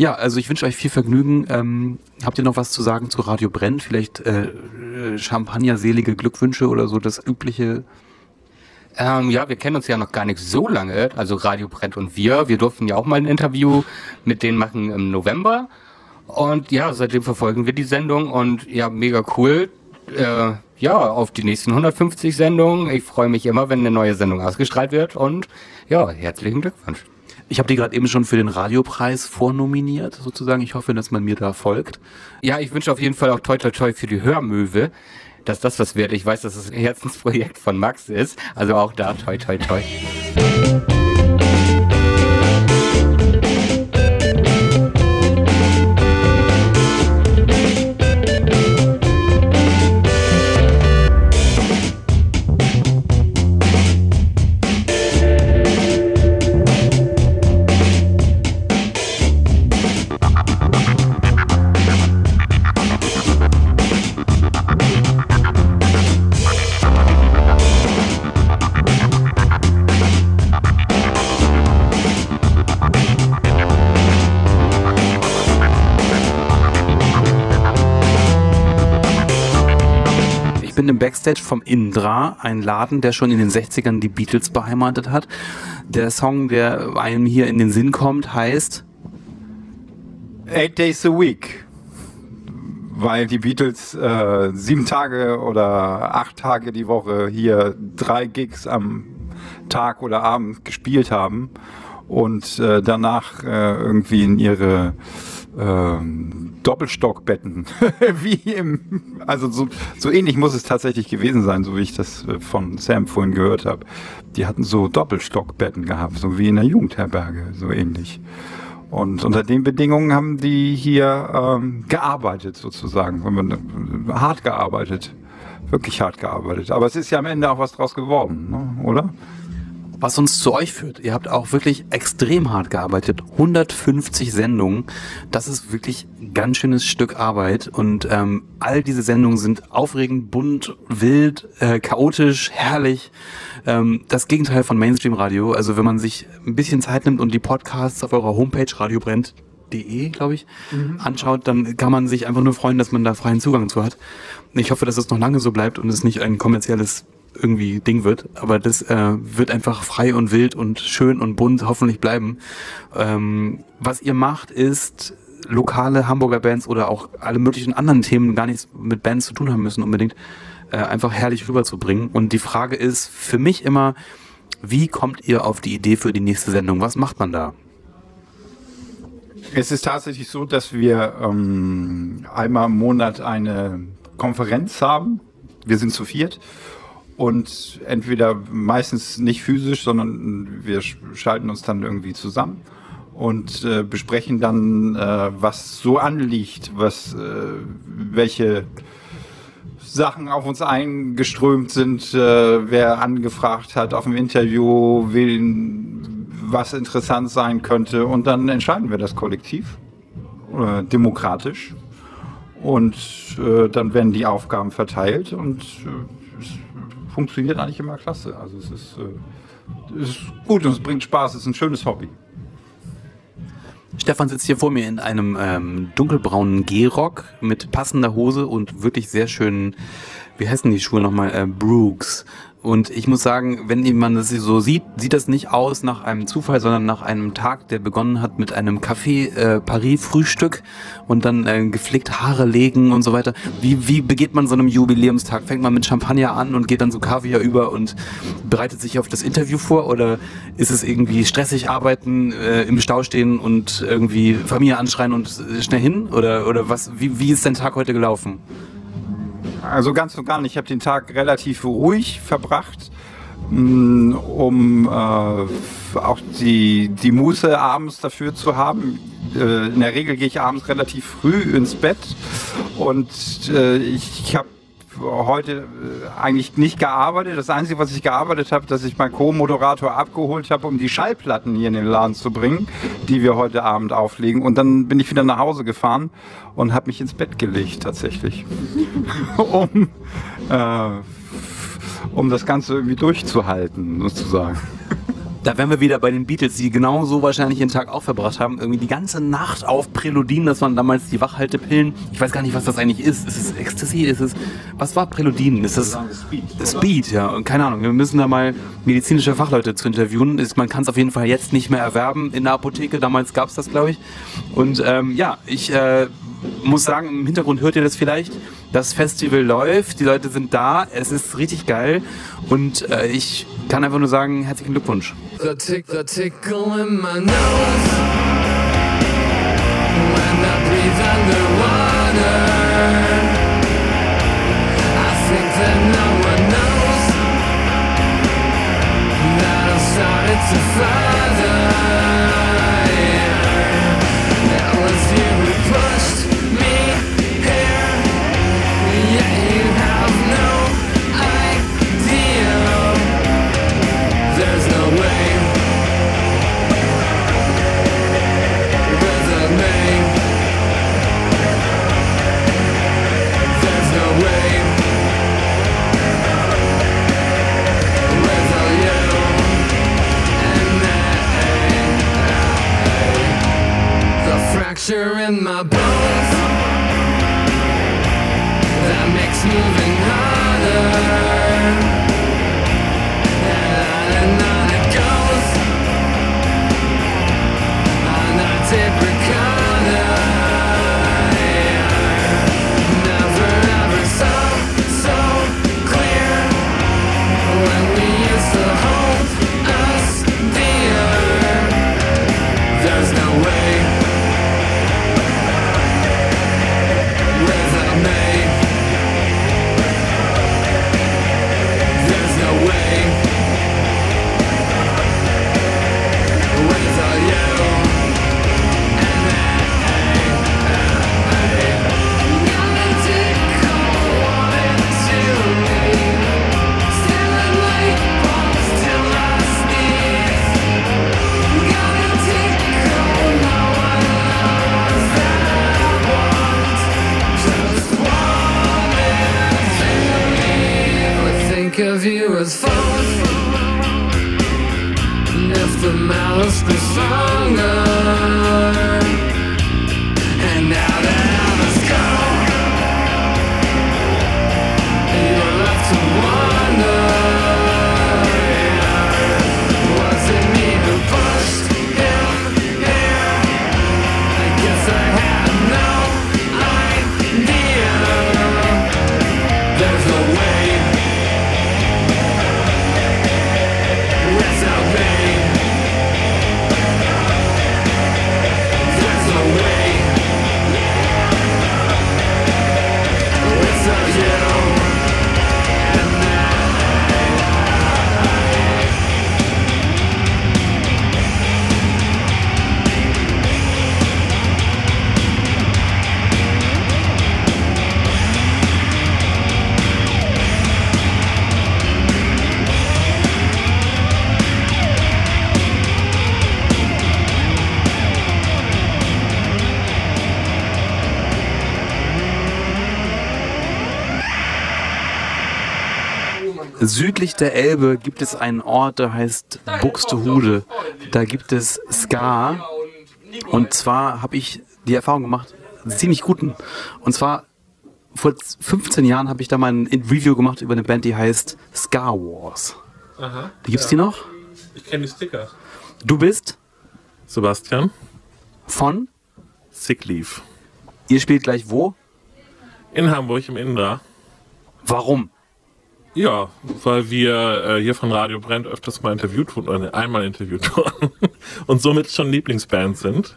Ja, also ich wünsche euch viel Vergnügen. Ähm, habt ihr noch was zu sagen zu Radio Brennt? Vielleicht äh, Champagner-selige Glückwünsche oder so das übliche? Ähm, ja, wir kennen uns ja noch gar nicht so lange, also Radio Brent und wir. Wir durften ja auch mal ein Interview mit denen machen im November. Und ja, seitdem verfolgen wir die Sendung und ja, mega cool. Äh, ja, auf die nächsten 150 Sendungen. Ich freue mich immer, wenn eine neue Sendung ausgestrahlt wird und ja, herzlichen Glückwunsch. Ich habe die gerade eben schon für den Radiopreis vornominiert, sozusagen. Ich hoffe, dass man mir da folgt. Ja, ich wünsche auf jeden Fall auch toi toi toi für die Hörmöwe, dass das was wird. Ich weiß, dass es ein Herzensprojekt von Max ist. Also auch da toi toi toi. Im Backstage vom Indra, ein Laden, der schon in den 60ern die Beatles beheimatet hat. Der Song, der einem hier in den Sinn kommt, heißt Eight Days a Week. Weil die Beatles äh, sieben Tage oder acht Tage die Woche hier drei Gigs am Tag oder Abend gespielt haben und äh, danach äh, irgendwie in ihre ähm, Doppelstockbetten, wie im, also so, so ähnlich muss es tatsächlich gewesen sein, so wie ich das äh, von Sam vorhin gehört habe. Die hatten so Doppelstockbetten gehabt, so wie in der Jugendherberge, so ähnlich. Und unter den Bedingungen haben die hier ähm, gearbeitet, sozusagen, äh, hart gearbeitet, wirklich hart gearbeitet. Aber es ist ja am Ende auch was draus geworden, ne? oder? Was uns zu euch führt. Ihr habt auch wirklich extrem hart gearbeitet. 150 Sendungen. Das ist wirklich ein ganz schönes Stück Arbeit. Und ähm, all diese Sendungen sind aufregend, bunt, wild, äh, chaotisch, herrlich. Ähm, das Gegenteil von Mainstream-Radio. Also wenn man sich ein bisschen Zeit nimmt und die Podcasts auf eurer Homepage radiobrennt.de, glaube ich, anschaut, dann kann man sich einfach nur freuen, dass man da freien Zugang zu hat. Ich hoffe, dass es noch lange so bleibt und es nicht ein kommerzielles irgendwie Ding wird, aber das äh, wird einfach frei und wild und schön und bunt hoffentlich bleiben. Ähm, was ihr macht, ist lokale Hamburger Bands oder auch alle möglichen anderen Themen gar nichts mit Bands zu tun haben müssen unbedingt, äh, einfach herrlich rüberzubringen. Und die Frage ist für mich immer, wie kommt ihr auf die Idee für die nächste Sendung? Was macht man da? Es ist tatsächlich so, dass wir ähm, einmal im Monat eine Konferenz haben. Wir sind zu viert und entweder meistens nicht physisch, sondern wir sch- schalten uns dann irgendwie zusammen und äh, besprechen dann, äh, was so anliegt, was, äh, welche Sachen auf uns eingeströmt sind, äh, wer angefragt hat auf dem Interview, wen, was interessant sein könnte. Und dann entscheiden wir das kollektiv, äh, demokratisch. Und äh, dann werden die Aufgaben verteilt und funktioniert eigentlich immer klasse. Also es ist, äh, es ist gut und es bringt Spaß, es ist ein schönes Hobby. Stefan sitzt hier vor mir in einem ähm, dunkelbraunen Gehrock mit passender Hose und wirklich sehr schönen, wie heißen die Schuhe nochmal, äh, Brooks. Und ich muss sagen, wenn man das so sieht, sieht das nicht aus nach einem Zufall, sondern nach einem Tag, der begonnen hat mit einem Café äh, Paris Frühstück und dann äh, gepflegt Haare legen und so weiter. Wie, wie begeht man so einem Jubiläumstag? Fängt man mit Champagner an und geht dann so Kaviar über und bereitet sich auf das Interview vor? Oder ist es irgendwie stressig arbeiten, äh, im Stau stehen und irgendwie Familie anschreien und äh, schnell hin? Oder, oder was, wie, wie ist dein Tag heute gelaufen? Also ganz und gar nicht. Ich habe den Tag relativ ruhig verbracht, mh, um äh, auch die, die Muße abends dafür zu haben. Äh, in der Regel gehe ich abends relativ früh ins Bett und äh, ich, ich habe heute äh, eigentlich nicht gearbeitet. Das Einzige, was ich gearbeitet habe, dass ich meinen Co-Moderator abgeholt habe, um die Schallplatten hier in den Laden zu bringen, die wir heute Abend auflegen. Und dann bin ich wieder nach Hause gefahren und habe mich ins Bett gelegt tatsächlich, um, äh, um das Ganze irgendwie durchzuhalten, sozusagen. Da wären wir wieder bei den Beatles, die genau so wahrscheinlich den Tag auch verbracht haben. Irgendwie die ganze Nacht auf Präludin, das waren damals die Wachhaltepillen. Ich weiß gar nicht, was das eigentlich ist. Ist es Ecstasy? Ist es, was war Präludin? Ist das Speed? ja. Und keine Ahnung. Wir müssen da mal medizinische Fachleute zu interviewen. Ist, man kann es auf jeden Fall jetzt nicht mehr erwerben in der Apotheke. Damals gab es das, glaube ich. Und ähm, ja, ich äh, muss sagen, im Hintergrund hört ihr das vielleicht. Das Festival läuft, die Leute sind da, es ist richtig geil und äh, ich kann einfach nur sagen, herzlichen Glückwunsch. The tick, the tickle in my nose Fracture in my bones. That makes moving Südlich der Elbe gibt es einen Ort, der heißt Buxtehude. Da gibt es Ska. Und zwar habe ich die Erfahrung gemacht, ziemlich guten. Und zwar vor 15 Jahren habe ich da mal ein Review gemacht über eine Band, die heißt Ska Wars. Aha. Die gibt's die noch? Ich kenne die Sticker. Du bist Sebastian. von? Sick Leave. Ihr spielt gleich wo? In Hamburg im Indra. Warum? Ja, weil wir äh, hier von Radio Brennt öfters mal interviewt wurden, oder einmal interviewt wurden und somit schon Lieblingsband sind.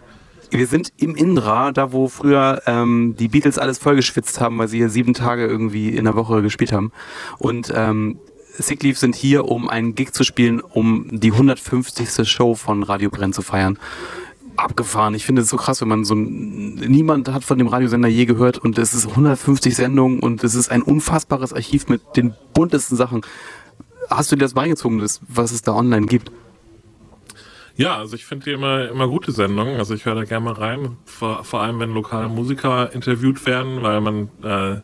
Wir sind im Indra, da wo früher ähm, die Beatles alles vollgeschwitzt haben, weil sie hier sieben Tage irgendwie in der Woche gespielt haben. Und ähm, Sick Leave sind hier, um einen Gig zu spielen, um die 150. Show von Radio Brenn zu feiern. Abgefahren. Ich finde es so krass, wenn man so niemand hat von dem Radiosender je gehört und es ist 150 Sendungen und es ist ein unfassbares Archiv mit den buntesten Sachen. Hast du dir das beigezogen, was es da online gibt? Ja, also ich finde die immer, immer gute Sendungen. Also ich höre da gerne mal rein. Vor, vor allem, wenn lokale Musiker interviewt werden, weil man äh,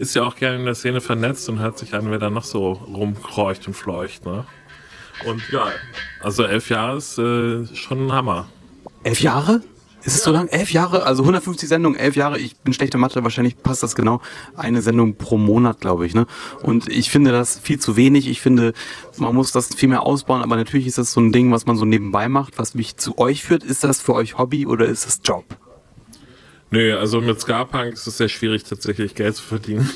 ist ja auch gerne in der Szene vernetzt und hört sich an, wer da noch so rumkreucht und fleucht. Ne? Und ja, also elf Jahre ist äh, schon ein Hammer. Elf Jahre? Ist es so lang? Elf Jahre? Also 150 Sendungen, elf Jahre. Ich bin schlechte Mathe, wahrscheinlich passt das genau. Eine Sendung pro Monat, glaube ich. Ne? Und ich finde das viel zu wenig. Ich finde, man muss das viel mehr ausbauen. Aber natürlich ist das so ein Ding, was man so nebenbei macht, was mich zu euch führt. Ist das für euch Hobby oder ist das Job? Nö, also mit Ska-Punk ist es sehr schwierig, tatsächlich Geld zu verdienen.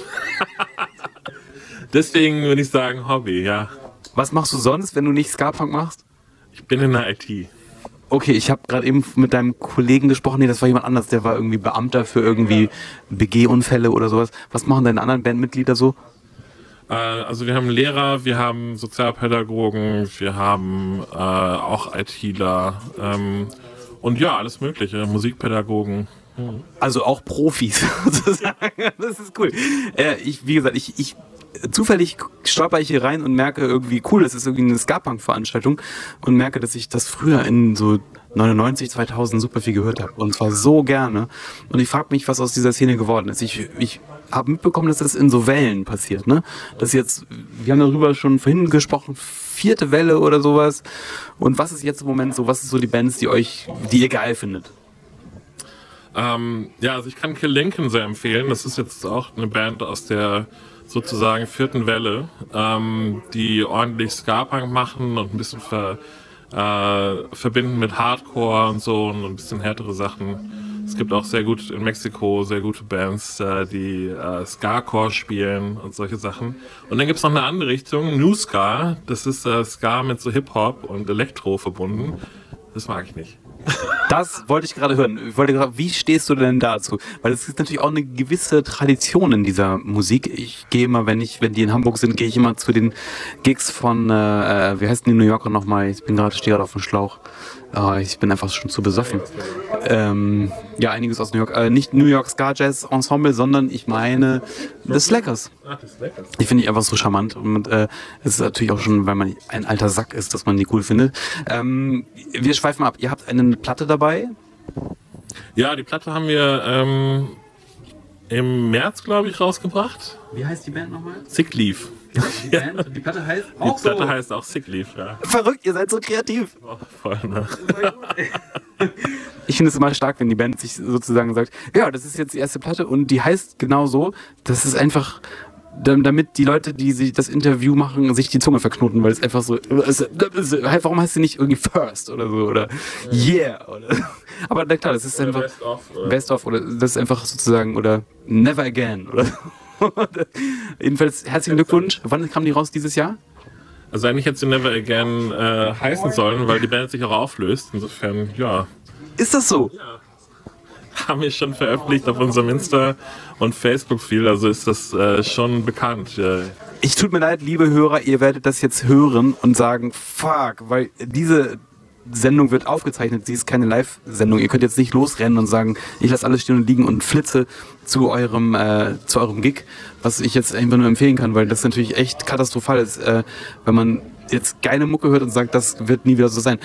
Deswegen würde ich sagen Hobby, ja. Was machst du sonst, wenn du nicht Ska-Punk machst? Ich bin in der IT. Okay, ich habe gerade eben mit deinem Kollegen gesprochen. Nee, das war jemand anders. Der war irgendwie Beamter für irgendwie BG-Unfälle oder sowas. Was machen deine anderen Bandmitglieder so? Äh, also wir haben Lehrer, wir haben Sozialpädagogen, wir haben äh, auch ITler ähm, und ja, alles mögliche, Musikpädagogen. Also auch Profis sozusagen. Das ist cool. Äh, ich, wie gesagt, ich, ich zufällig stolper ich hier rein und merke irgendwie, cool, das ist irgendwie eine Ska-Punk-Veranstaltung und merke, dass ich das früher in so 99, 2000 super viel gehört habe und zwar so gerne. Und ich frage mich, was aus dieser Szene geworden ist. Ich, ich habe mitbekommen, dass das in so Wellen passiert. Ne? Das jetzt, wir haben darüber schon vorhin gesprochen, vierte Welle oder sowas. Und was ist jetzt im Moment so, was ist so die Bands, die euch, die ihr geil findet? Ähm, ja, also ich kann Kill Lincoln sehr empfehlen. Das ist jetzt auch eine Band aus der sozusagen vierten Welle, ähm, die ordentlich Ska-Punk machen und ein bisschen ver, äh, verbinden mit Hardcore und so und ein bisschen härtere Sachen. Es gibt auch sehr gut in Mexiko sehr gute Bands, äh, die äh, Ska-Core spielen und solche Sachen. Und dann gibt es noch eine andere Richtung, New Ska. Das ist äh, Ska mit so Hip-Hop und Elektro verbunden. Das mag ich nicht. Das wollte ich gerade hören. Ich wollte gerade, wie stehst du denn dazu? Weil es ist natürlich auch eine gewisse Tradition in dieser Musik. Ich gehe immer, wenn ich, wenn die in Hamburg sind, gehe ich immer zu den Gigs von, äh, wie heißt denn die New Yorker nochmal? Ich bin gerade, stehe gerade auf dem Schlauch. Ah, ich bin einfach schon zu besoffen. Ähm, ja, einiges aus New York. Äh, nicht New York Ska Jazz Ensemble, sondern ich meine The Slackers. Die finde ich einfach so charmant. Und äh, es ist natürlich auch schon, weil man ein alter Sack ist, dass man die cool findet. Ähm, wir schweifen ab. Ihr habt eine Platte dabei. Ja, die Platte haben wir ähm, im März, glaube ich, rausgebracht. Wie heißt die Band nochmal? Sick Leaf. Die, Band, die Platte heißt Die Platte heißt auch Sick Leaf, ja. Verrückt, ihr seid so kreativ. Oh, voll, ne? Ich finde es immer stark, wenn die Band sich sozusagen sagt, ja, das ist jetzt die erste Platte und die heißt genau so. Das ist einfach, dam- damit die Leute, die sich das Interview machen, sich die Zunge verknoten, weil es einfach so, es, es, warum heißt sie nicht irgendwie First oder so oder Yeah oder, aber na klar, das ist Oder einfach Best of, oder? Best of oder das ist einfach sozusagen oder Never Again oder jedenfalls herzlichen Glückwunsch. Wann kam die raus dieses Jahr? Also eigentlich hätte sie Never Again äh, heißen sollen, weil die Band sich auch auflöst. Insofern, ja, Ist das so? haben wir schon veröffentlicht auf unserem Insta- und Facebook-Feed. Also ist das äh, schon bekannt. Äh, Ich tut mir leid, liebe Hörer, ihr werdet das jetzt hören und sagen, fuck, weil diese Sendung wird aufgezeichnet, sie ist keine Live-Sendung. Ihr könnt jetzt nicht losrennen und sagen, ich lasse alles stehen und liegen und flitze zu eurem, äh, zu eurem Gig, was ich jetzt einfach nur empfehlen kann, weil das natürlich echt katastrophal ist, äh, wenn man jetzt geile Mucke hört und sagt, das wird nie wieder so sein.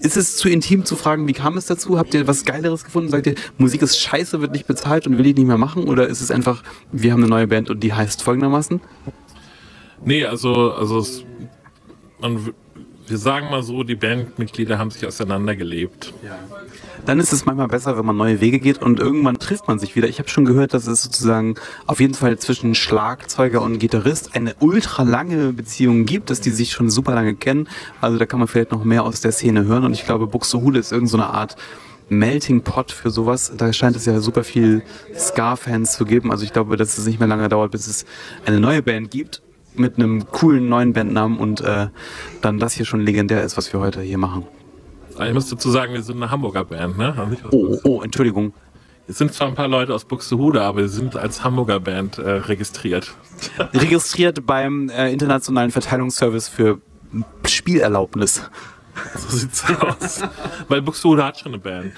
Ist es zu intim zu fragen, wie kam es dazu? Habt ihr was Geileres gefunden? Sagt ihr, Musik ist scheiße, wird nicht bezahlt und will ich nicht mehr machen? Oder ist es einfach, wir haben eine neue Band und die heißt folgendermaßen? nee, also, also es, man, wir sagen mal so, die Bandmitglieder haben sich auseinandergelebt. dann ist es manchmal besser, wenn man neue Wege geht und irgendwann trifft man sich wieder. Ich habe schon gehört, dass es sozusagen auf jeden Fall zwischen Schlagzeuger und Gitarrist eine ultra lange Beziehung gibt, dass die sich schon super lange kennen. Also da kann man vielleicht noch mehr aus der Szene hören und ich glaube, Buxtehude ist irgendeine so eine Art Melting Pot für sowas. Da scheint es ja super viel Ska-Fans zu geben. Also ich glaube, dass es nicht mehr lange dauert, bis es eine neue Band gibt mit einem coolen neuen Bandnamen und äh, dann das hier schon legendär ist, was wir heute hier machen. Ich muss dazu sagen, wir sind eine Hamburger Band, ne? Also Oh, oh, Entschuldigung. Es sind zwar ein paar Leute aus Buxtehude, aber wir sind als Hamburger Band äh, registriert. registriert beim äh, Internationalen Verteilungsservice für Spielerlaubnis. So sieht's aus. Weil Buxtehude hat schon eine Band.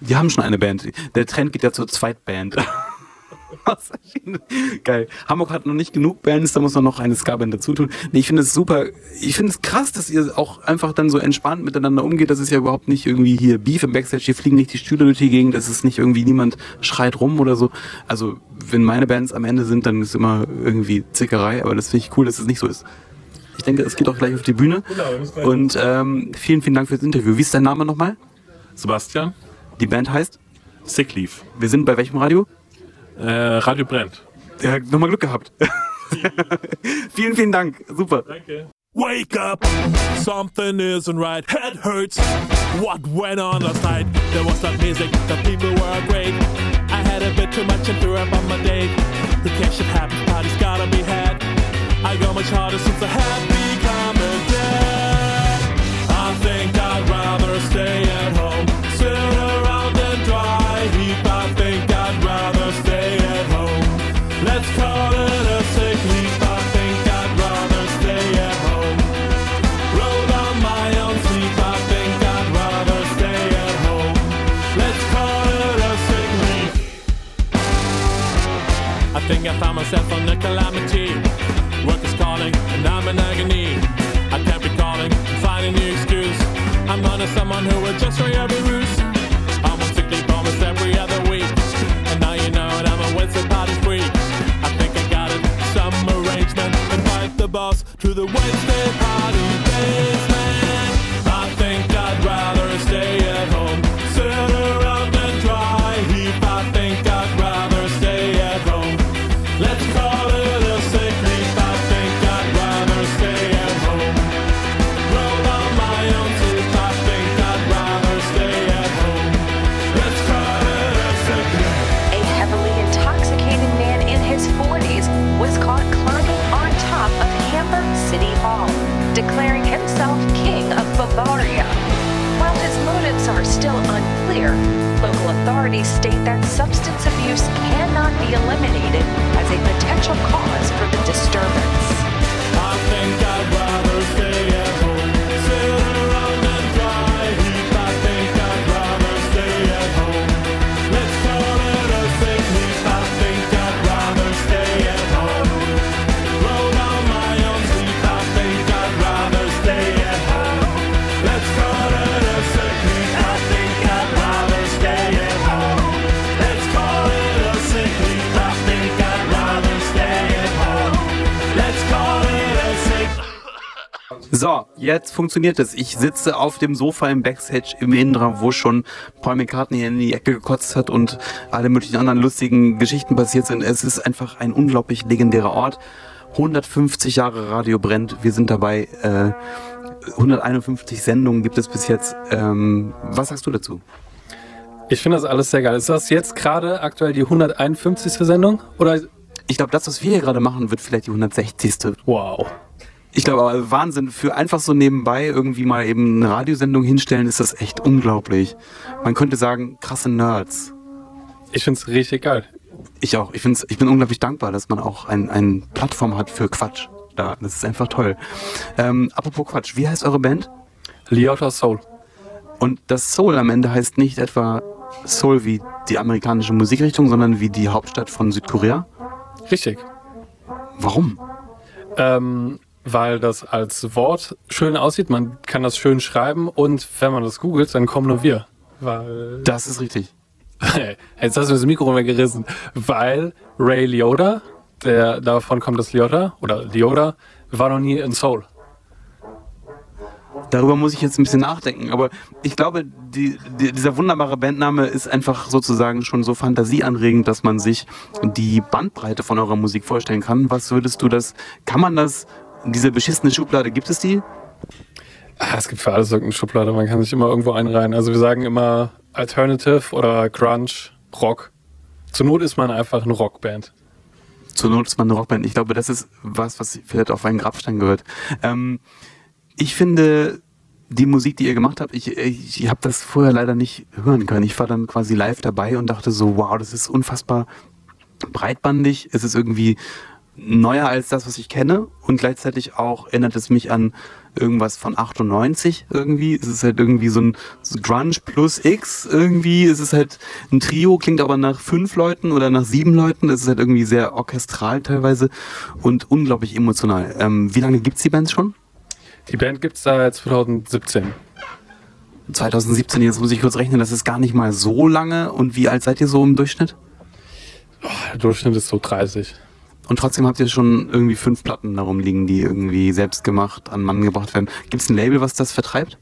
Die haben schon eine Band. Der Trend geht ja zur Zweitband. Geil. Hamburg hat noch nicht genug Bands, da muss man noch eine Ska-Band dazu tun. Nee, ich finde es super. Ich finde es krass, dass ihr auch einfach dann so entspannt miteinander umgeht. Das ist ja überhaupt nicht irgendwie hier Beef im Backstage. Hier fliegen nicht die Stühle durch die Gegend. Das ist nicht irgendwie niemand schreit rum oder so. Also, wenn meine Bands am Ende sind, dann ist immer irgendwie Zickerei. Aber das finde ich cool, dass es nicht so ist. Ich denke, es geht auch gleich auf die Bühne. Und ähm, vielen, vielen Dank fürs Interview. Wie ist dein Name nochmal? Sebastian. Die Band heißt? Sick Leave. Wir sind bei welchem Radio? Äh, Radio brennt. Ja, nochmal Glück gehabt. vielen, vielen Dank. Super. Danke. Wake up, something isn't right. Head hurts. What went on last night? There was that music, the people were great. I had a bit too much and threw up on my date. The cash shit happens, party's gotta be had. I go much harder since I have become a dad. I think I'd rather stay at home, I found myself on a calamity. Work is calling, and I'm in agony. I can't be calling, find a new excuse. I'm not a someone who will just for every ruse. I'm on sick leave almost every other week. And now you know it, I'm a Wednesday party freak. I think I got it, some arrangement. And invite the boss to the Wednesday party jetzt funktioniert es. Ich sitze auf dem Sofa im Backstage im Indra, wo schon Paul McCartney in die Ecke gekotzt hat und alle möglichen anderen lustigen Geschichten passiert sind. Es ist einfach ein unglaublich legendärer Ort. 150 Jahre Radio brennt. Wir sind dabei. Äh, 151 Sendungen gibt es bis jetzt. Ähm, was sagst du dazu? Ich finde das alles sehr geil. Ist das jetzt gerade aktuell die 151. Sendung? Oder? Ich glaube, das, was wir hier gerade machen, wird vielleicht die 160. Wow. Ich glaube aber Wahnsinn, für einfach so nebenbei irgendwie mal eben eine Radiosendung hinstellen, ist das echt unglaublich. Man könnte sagen, krasse Nerds. Ich finde es richtig geil. Ich auch. Ich, find's, ich bin unglaublich dankbar, dass man auch ein, ein Plattform hat für Quatsch. Da, das ist einfach toll. Ähm, apropos Quatsch, wie heißt eure Band? Liotta Soul. Und das Soul am Ende heißt nicht etwa Seoul wie die amerikanische Musikrichtung, sondern wie die Hauptstadt von Südkorea? Richtig. Warum? Ähm, weil das als Wort schön aussieht, man kann das schön schreiben und wenn man das googelt, dann kommen nur wir. Weil Das ist richtig. Jetzt hast du das Mikro weggerissen. Weil Ray Liotta, der davon kommt das Liotta oder Liotta, war noch nie in Seoul. Darüber muss ich jetzt ein bisschen nachdenken, aber ich glaube, die, die, dieser wunderbare Bandname ist einfach sozusagen schon so fantasieanregend, dass man sich die Bandbreite von eurer Musik vorstellen kann. Was würdest du das, kann man das, diese beschissene Schublade, gibt es die? Ah, Es gibt für alles irgendeine Schublade, man kann sich immer irgendwo einreihen. Also wir sagen immer Alternative oder Grunge, Rock. Zur Not ist man einfach eine Rockband. Zur Not ist man eine Rockband. Ich glaube, das ist was, was vielleicht auf einen Grabstein gehört. Ähm, ich finde die Musik, die ihr gemacht habt, ich, ich, ich habe das vorher leider nicht hören können. Ich war dann quasi live dabei und dachte so, wow, das ist unfassbar breitbandig. Es ist irgendwie neuer als das, was ich kenne und gleichzeitig auch erinnert es mich an irgendwas von 98 irgendwie. Es ist halt irgendwie so ein so Grunge plus X irgendwie. Es ist halt ein Trio, klingt aber nach fünf Leuten oder nach sieben Leuten. Es ist halt irgendwie sehr orchestral teilweise und unglaublich emotional. Ähm, wie lange gibt's die Band schon? Die Band gibt's seit 2017. 2017, jetzt muss ich kurz rechnen, das ist gar nicht mal so lange. Und wie alt seid ihr so im Durchschnitt? Der Durchschnitt ist so 30. Und trotzdem habt ihr schon irgendwie fünf Platten darum liegen, die irgendwie selbst gemacht an Mann gebracht werden. Gibt es ein Label, was das vertreibt?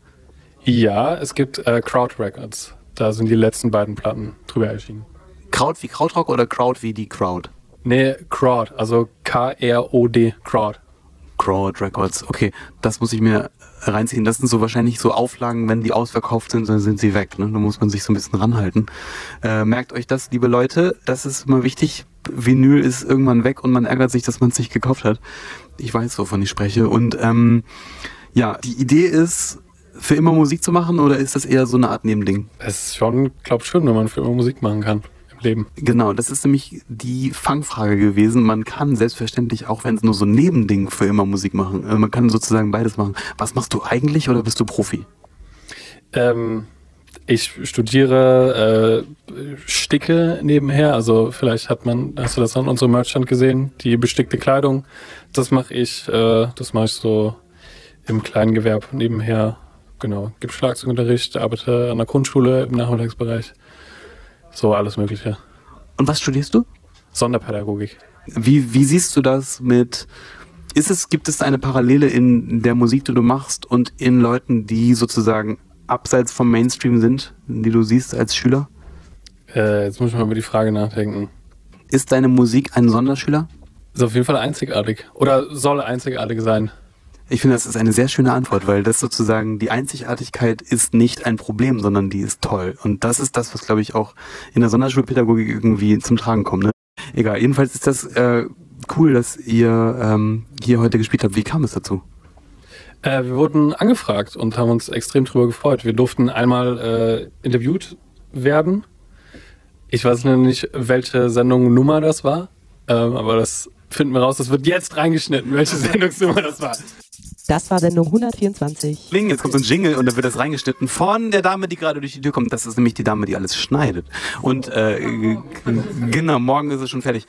Ja, es gibt äh, Crowd Records. Da sind die letzten beiden Platten drüber erschienen. Crowd wie Krautrock oder Crowd wie die Crowd? Nee, Crowd, also K-R-O-D, Crowd. Crowd Records, okay, das muss ich mir reinziehen. Das sind so wahrscheinlich so Auflagen, wenn die ausverkauft sind, dann sind sie weg. Ne? Da muss man sich so ein bisschen ranhalten. Äh, merkt euch das, liebe Leute, das ist immer wichtig. Vinyl ist irgendwann weg und man ärgert sich, dass man es nicht gekauft hat. Ich weiß, wovon ich spreche. Und ähm, ja, die Idee ist, für immer Musik zu machen oder ist das eher so eine Art Nebending? Es ist schon, glaub schön, wenn man für immer Musik machen kann im Leben. Genau, das ist nämlich die Fangfrage gewesen. Man kann selbstverständlich, auch wenn es nur so ein Nebending für immer Musik machen, äh, man kann sozusagen beides machen. Was machst du eigentlich oder bist du Profi? Ähm, ich studiere äh, Sticke nebenher, also vielleicht hat man, hast du das an unserem Merchant gesehen, die bestickte Kleidung. Das mache ich, äh, das mache ich so im kleinen Gewerb nebenher. Genau, gibt Schlagzeugunterricht, arbeite an der Grundschule im Nachmittagsbereich. So alles Mögliche. Und was studierst du? Sonderpädagogik. Wie, wie siehst du das mit, ist es, gibt es eine Parallele in der Musik, die du machst und in Leuten, die sozusagen abseits vom Mainstream sind, die du siehst als Schüler? Äh, jetzt muss ich mal über die Frage nachdenken. Ist deine Musik ein Sonderschüler? Ist auf jeden Fall einzigartig. Oder soll einzigartig sein. Ich finde, das ist eine sehr schöne Antwort, weil das sozusagen die Einzigartigkeit ist nicht ein Problem, sondern die ist toll. Und das ist das, was, glaube ich, auch in der Sonderschulpädagogik irgendwie zum Tragen kommt. Ne? Egal, jedenfalls ist das äh, cool, dass ihr ähm, hier heute gespielt habt. Wie kam es dazu? Äh, wir wurden angefragt und haben uns extrem drüber gefreut. Wir durften einmal äh, interviewt werden. Ich weiß nicht, welche Sendung Nummer das war, ähm, aber das finden wir raus. Das wird jetzt reingeschnitten, welche Sendungsnummer das war. Das war Sendung 124. Kling, jetzt kommt so ein Jingle und dann wird das reingeschnitten von der Dame, die gerade durch die Tür kommt. Das ist nämlich die Dame, die alles schneidet. Und äh, genau, morgen ist es schon fertig.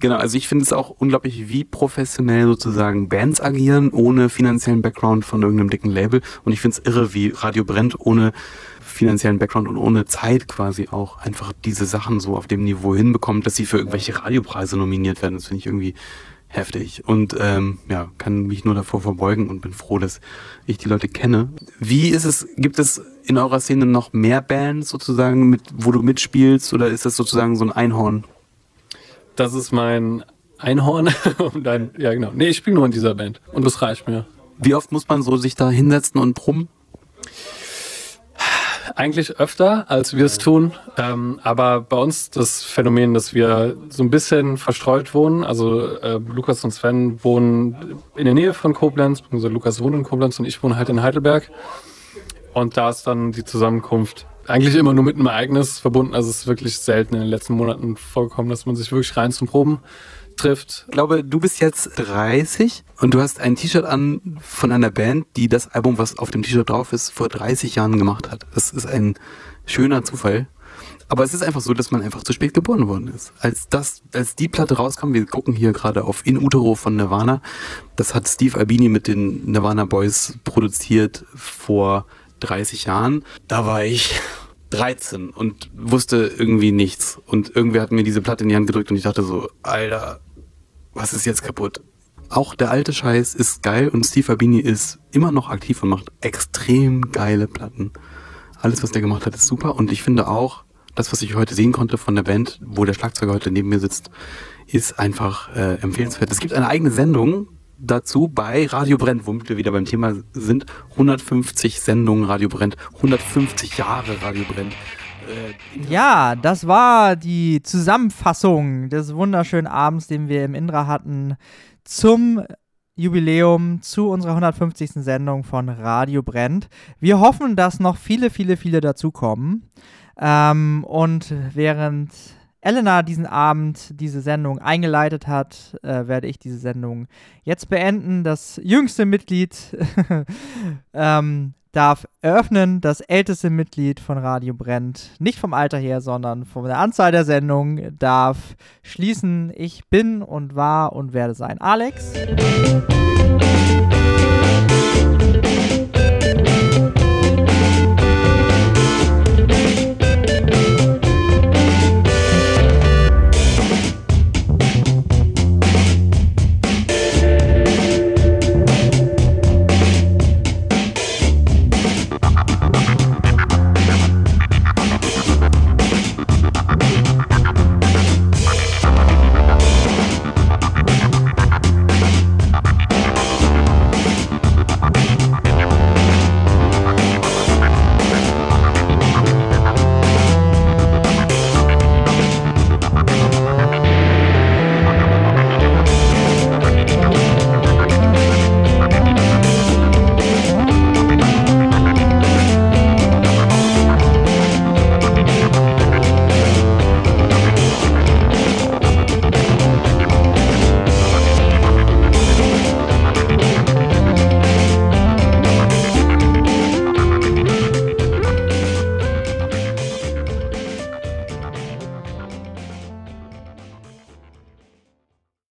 Genau, also ich finde es auch unglaublich, wie professionell sozusagen Bands agieren, ohne finanziellen Background von irgendeinem dicken Label. Und ich finde es irre, wie Radio brennt, ohne finanziellen Background und ohne Zeit quasi auch einfach diese Sachen so auf dem Niveau hinbekommt, dass sie für irgendwelche Radiopreise nominiert werden. Das finde ich irgendwie heftig. Und ähm, ja, kann mich nur davor verbeugen und bin froh, dass ich die Leute kenne. Wie ist es, gibt es in eurer Szene noch mehr Bands sozusagen, mit, wo du mitspielst oder ist das sozusagen so ein Einhorn? Das ist mein Einhorn. und ein, ja, genau. Nee, ich spiele nur in dieser Band. Und das reicht mir. Wie oft muss man so sich da hinsetzen und brummen? Eigentlich öfter, als wir es tun. Ähm, aber bei uns das Phänomen, dass wir so ein bisschen verstreut wohnen. Also äh, Lukas und Sven wohnen in der Nähe von Koblenz, also Lukas wohnt in Koblenz und ich wohne halt in Heidelberg. Und da ist dann die Zusammenkunft eigentlich immer nur mit einem Ereignis verbunden. Also es ist wirklich selten in den letzten Monaten vorgekommen, dass man sich wirklich rein zum Proben trifft. Ich glaube, du bist jetzt 30 und du hast ein T-Shirt an von einer Band, die das Album, was auf dem T-Shirt drauf ist, vor 30 Jahren gemacht hat. Das ist ein schöner Zufall. Aber es ist einfach so, dass man einfach zu spät geboren worden ist. Als das, als die Platte rauskam, wir gucken hier gerade auf In Utero von Nirvana, das hat Steve Albini mit den Nirvana Boys produziert vor 30 Jahren. Da war ich 13 und wusste irgendwie nichts. Und irgendwer hat mir diese Platte in die Hand gedrückt und ich dachte so, Alter, was ist jetzt kaputt? Auch der alte Scheiß ist geil und Steve Albini ist immer noch aktiv und macht extrem geile Platten. Alles, was der gemacht hat, ist super und ich finde auch, das, was ich heute sehen konnte von der Band, wo der Schlagzeuger heute neben mir sitzt, ist einfach äh, empfehlenswert. Es gibt eine eigene Sendung dazu bei Radio Brennt, womit wir wieder beim Thema sind. 150 Sendungen Radio Brennt, 150 Jahre Radio Brennt. Äh, Ja, das war die Zusammenfassung des wunderschönen Abends, den wir im Indra hatten, zum Jubiläum zu unserer 150. Sendung von Radio Brennt. Wir hoffen, dass noch viele, viele, viele dazukommen. Ähm, und während Elena diesen Abend diese Sendung eingeleitet hat, äh, werde ich diese Sendung jetzt beenden. Das jüngste Mitglied ähm, darf eröffnen, das älteste Mitglied von Radio Brennt, nicht vom Alter her, sondern von der Anzahl der Sendungen, darf schließen. Ich bin und war und werde sein Alex.